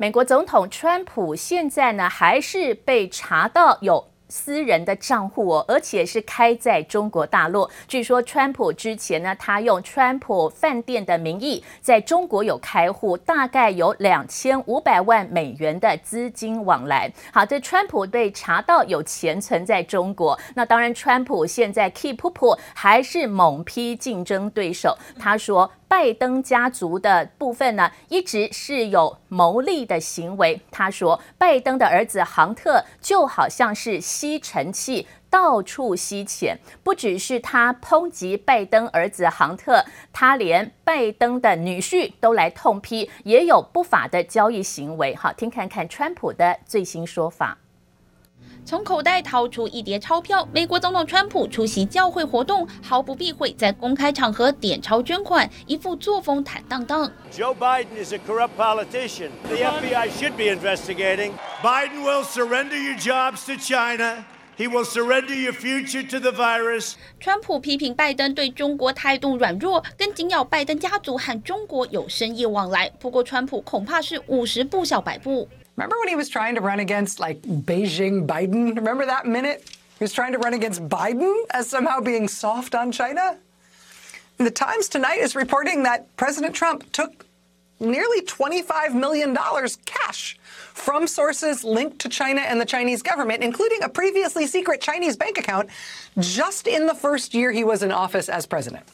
美国总统川普现在呢，还是被查到有私人的账户哦，而且是开在中国大陆。据说川普之前呢，他用川普饭店的名义在中国有开户，大概有两千五百万美元的资金往来。好，这川普被查到有钱存在中国，那当然，川普现在 keep up 还是猛批竞争对手。他说。拜登家族的部分呢，一直是有牟利的行为。他说，拜登的儿子杭特就好像是吸尘器，到处吸钱。不只是他抨击拜登儿子杭特，他连拜登的女婿都来痛批，也有不法的交易行为。好，听看看川普的最新说法。从口袋掏出一叠钞票，美国总统川普出席教会活动，毫不避讳在公开场合点钞捐款，一副作风坦荡荡。Joe Biden is a corrupt politician. The FBI should be investigating. Biden will surrender your jobs to China. He will surrender your future to the virus. 川普批评拜登对中国态度软弱，跟紧咬拜登家族和中国有生意往来。不过，川普恐怕是五十步笑百步。Remember when he was trying to run against like Beijing Biden? Remember that minute? He was trying to run against Biden as somehow being soft on China? The Times tonight is reporting that President Trump took nearly $25 million cash from sources linked to China and the Chinese government, including a previously secret Chinese bank account, just in the first year he was in office as president.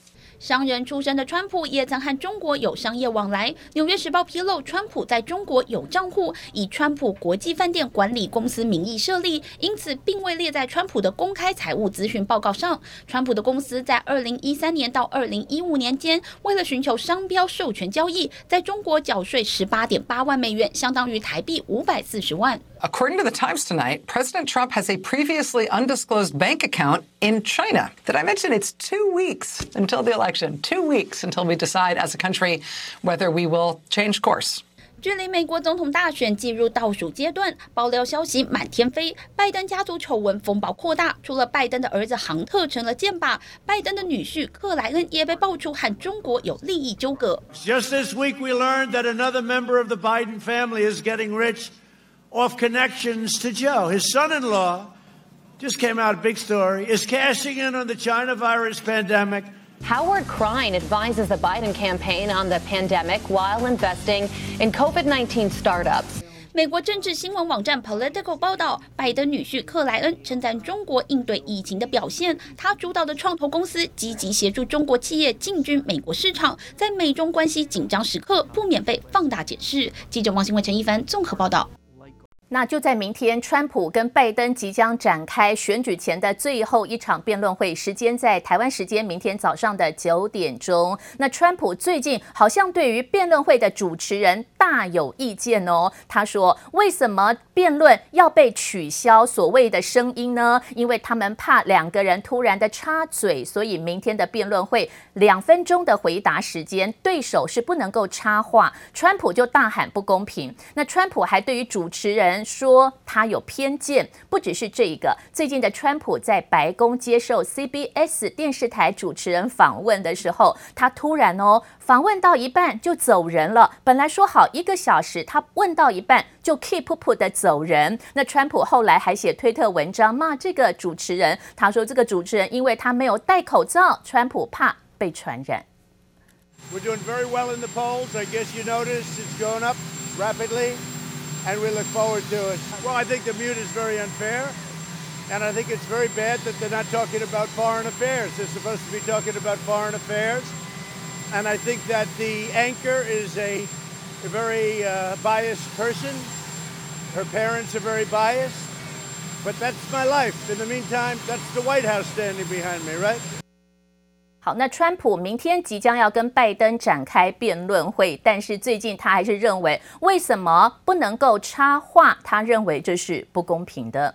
商人出身的川普也曾和中国有商业往来。《纽约时报》披露，川普在中国有账户，以川普国际饭店管理公司名义设立，因此并未列在川普的公开财务咨询报告上。川普的公司在二零一三年到二零一五年间，为了寻求商标授权交易，在中国缴税十八点八万美元，相当于台币五百四十万。According to the Times tonight, President Trump has a previously undisclosed bank account in China. Did I mention it's two weeks until the election? Two weeks until we decide as a country whether we will change course. 距离美国总统大选进入倒数阶段，爆料消息满天飞，拜登家族丑闻风暴扩大。除了拜登的儿子杭特成了箭靶，拜登的女婿克莱恩也被爆出和中国有利益纠葛。Just this week, we learned that another member of the Biden family is getting rich. Off connections to Joe. His son-in-law just came out big story, is cashing in on the China virus pandemic. Howard Krein advises the Biden campaign on the pandemic while investing in COVID-19 startups. 美国政治新闻网站 Political 报道，拜登女婿克莱恩称赞中国应对疫情的表现，他主导的创投公司积极协助中国企业进军美国市场，在美中关系紧张时刻不免被放大解释。记者王新伟、陈一凡综合报道。那就在明天，川普跟拜登即将展开选举前的最后一场辩论会，时间在台湾时间明天早上的九点钟。那川普最近好像对于辩论会的主持人大有意见哦。他说：“为什么辩论要被取消所谓的声音呢？因为他们怕两个人突然的插嘴，所以明天的辩论会两分钟的回答时间，对手是不能够插话。川普就大喊不公平。那川普还对于主持人。”说他有偏见，不只是这一个。最近的川普在白宫接受 CBS 电视台主持人访问的时候，他突然哦，访问到一半就走人了。本来说好一个小时，他问到一半就 keep up 的走人。那川普后来还写推特文章骂这个主持人，他说这个主持人因为他没有戴口罩，川普怕被传染。We're doing very well in the polls. I guess you noticed it's going up rapidly. And we look forward to it. Well, I think the mute is very unfair, and I think it's very bad that they're not talking about foreign affairs. They're supposed to be talking about foreign affairs, and I think that the anchor is a, a very uh, biased person. Her parents are very biased, but that's my life. In the meantime, that's the White House standing behind me, right? 好，那川普明天即将要跟拜登展开辩论会，但是最近他还是认为，为什么不能够插话？他认为这是不公平的。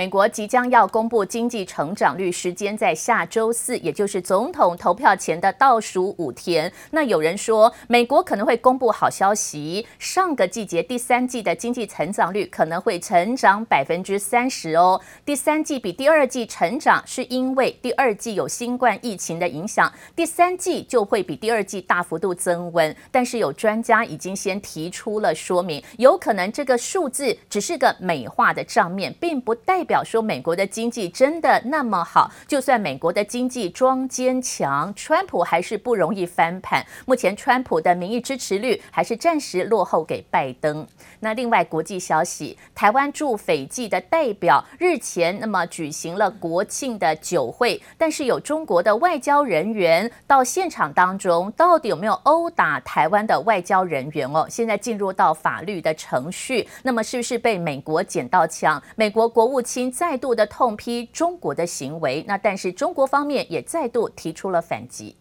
美国即将要公布经济成长率，时间在下周四，也就是总统投票前的倒数五天。那有人说，美国可能会公布好消息，上个季节第三季的经济成长率可能会成长百分之三十哦。第三季比第二季成长，是因为第二季有新冠疫情的影响，第三季就会比第二季大幅度增温。但是有专家已经先提出了说明，有可能这个数字只是个美化的账面，并不代表。表说美国的经济真的那么好？就算美国的经济装坚强，川普还是不容易翻盘。目前川普的民意支持率还是暂时落后给拜登。那另外国际消息，台湾驻斐济的代表日前那么举行了国庆的酒会，但是有中国的外交人员到现场当中，到底有没有殴打台湾的外交人员哦？现在进入到法律的程序，那么是不是被美国捡到枪？美国国务卿。再度的痛批中国的行为，那但是中国方面也再度提出了反击。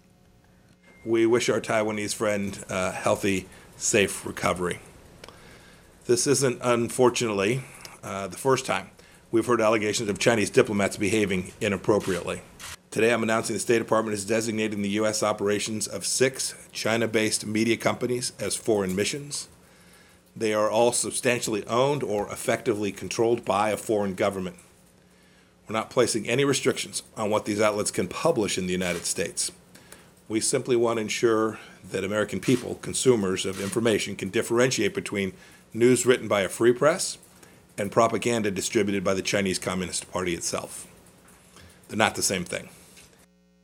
We wish our Taiwanese friend a healthy, safe recovery. This isn't, unfortunately, uh, the first time we've heard allegations of Chinese diplomats behaving inappropriately. Today, I'm announcing the State Department is designating the U.S. operations of six China-based media companies as foreign missions. They are all substantially owned or effectively controlled by a foreign government. We're not placing any restrictions on what these outlets can publish in the United States. We simply want to ensure that American people, consumers of information, can differentiate between news written by a free press and propaganda distributed by the Chinese Communist Party itself. They're not the same thing.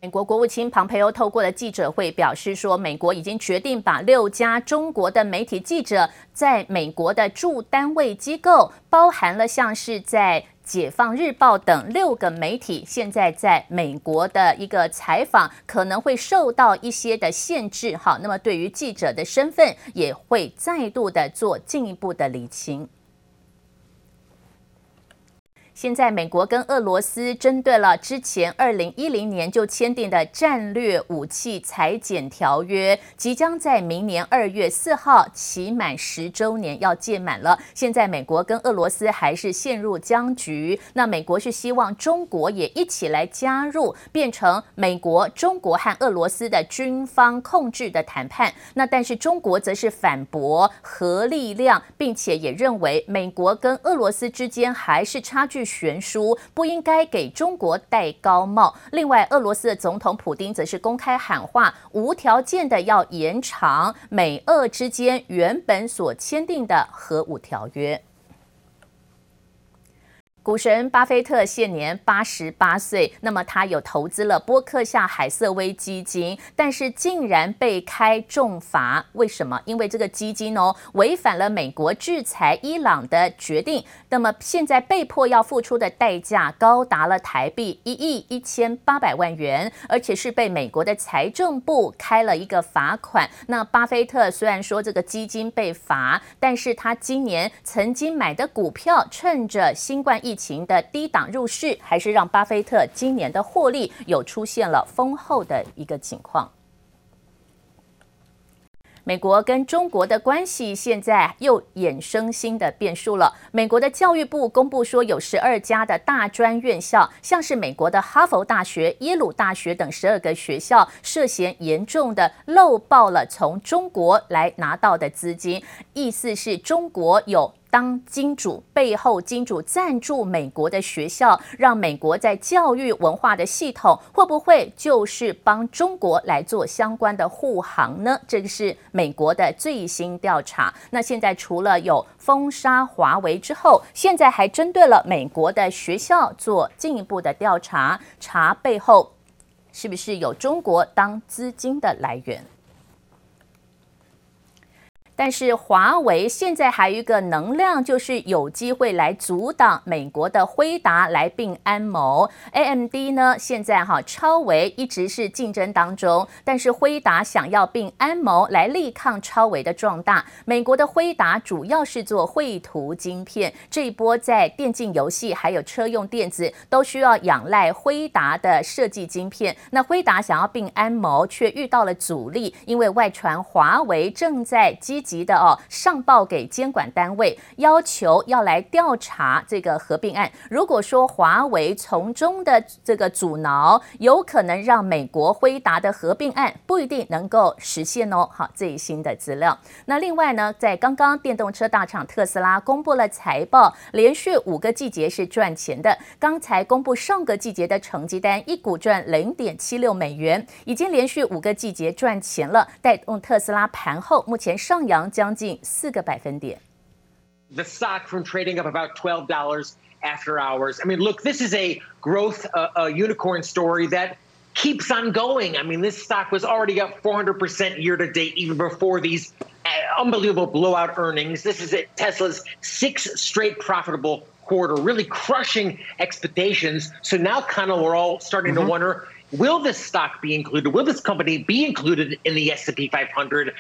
美国国务卿庞培欧透过了记者会表示说，美国已经决定把六家中国的媒体记者在美国的驻单位机构，包含了像是在解放日报等六个媒体，现在在美国的一个采访可能会受到一些的限制。好，那么对于记者的身份，也会再度的做进一步的理清。现在，美国跟俄罗斯针对了之前二零一零年就签订的战略武器裁减条约，即将在明年二月四号期满十周年要届满了。现在，美国跟俄罗斯还是陷入僵局。那美国是希望中国也一起来加入，变成美国、中国和俄罗斯的军方控制的谈判。那但是中国则是反驳核力量，并且也认为美国跟俄罗斯之间还是差距悬殊，不应该给中国戴高帽。另外，俄罗斯的总统普京则是公开喊话，无条件的要延长美俄之间原本所签订的核武条约。股神巴菲特现年八十八岁，那么他有投资了波克夏海瑟威基金，但是竟然被开重罚，为什么？因为这个基金哦违反了美国制裁伊朗的决定，那么现在被迫要付出的代价高达了台币一亿一千八百万元，而且是被美国的财政部开了一个罚款。那巴菲特虽然说这个基金被罚，但是他今年曾经买的股票，趁着新冠疫情的低档入市，还是让巴菲特今年的获利有出现了丰厚的一个情况。美国跟中国的关系现在又衍生新的变数了。美国的教育部公布说，有十二家的大专院校，像是美国的哈佛大学、耶鲁大学等十二个学校，涉嫌严重的漏报了从中国来拿到的资金，意思是中国有。当金主背后金主赞助美国的学校，让美国在教育文化的系统会不会就是帮中国来做相关的护航呢？这个是美国的最新调查。那现在除了有封杀华为之后，现在还针对了美国的学校做进一步的调查，查背后是不是有中国当资金的来源。但是华为现在还有一个能量，就是有机会来阻挡美国的辉达来并安谋。AMD 呢，现在哈超维一直是竞争当中，但是辉达想要并安谋来力抗超维的壮大。美国的辉达主要是做绘图晶片，这一波在电竞游戏还有车用电子都需要仰赖辉达的设计晶片。那辉达想要并安谋，却遇到了阻力，因为外传华为正在积级的哦上报给监管单位，要求要来调查这个合并案。如果说华为从中的这个阻挠，有可能让美国辉达的合并案不一定能够实现哦。好，最新的资料。那另外呢，在刚刚电动车大厂特斯拉公布了财报，连续五个季节是赚钱的。刚才公布上个季节的成绩单，一股赚零点七六美元，已经连续五个季节赚钱了，带动特斯拉盘后目前上扬将近四个百分点。The stock from trading up about twelve dollars after hours. I mean, look, this is a growth, uh, a unicorn story that keeps on going. I mean, this stock was already up 400% year to date, even before these unbelievable blowout earnings. This is it, Tesla's sixth straight profitable quarter, really crushing expectations. So now, kind of, we're all starting mm-hmm. to wonder: Will this stock be included? Will this company be included in the S&P 500?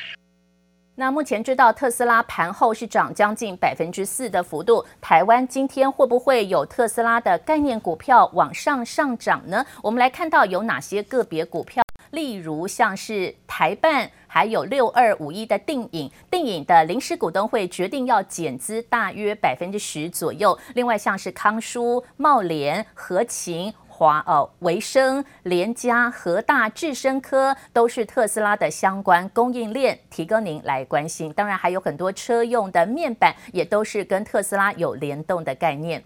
那目前知道特斯拉盘后是涨将近百分之四的幅度，台湾今天会不会有特斯拉的概念股票往上上涨呢？我们来看到有哪些个别股票，例如像是台办，还有六二五一的定影，定影的临时股东会决定要减资大约百分之十左右。另外像是康舒、茂联、合勤。华呃，维生、联家、和大、智生科都是特斯拉的相关供应链，提供您来关心。当然还有很多车用的面板，也都是跟特斯拉有联动的概念。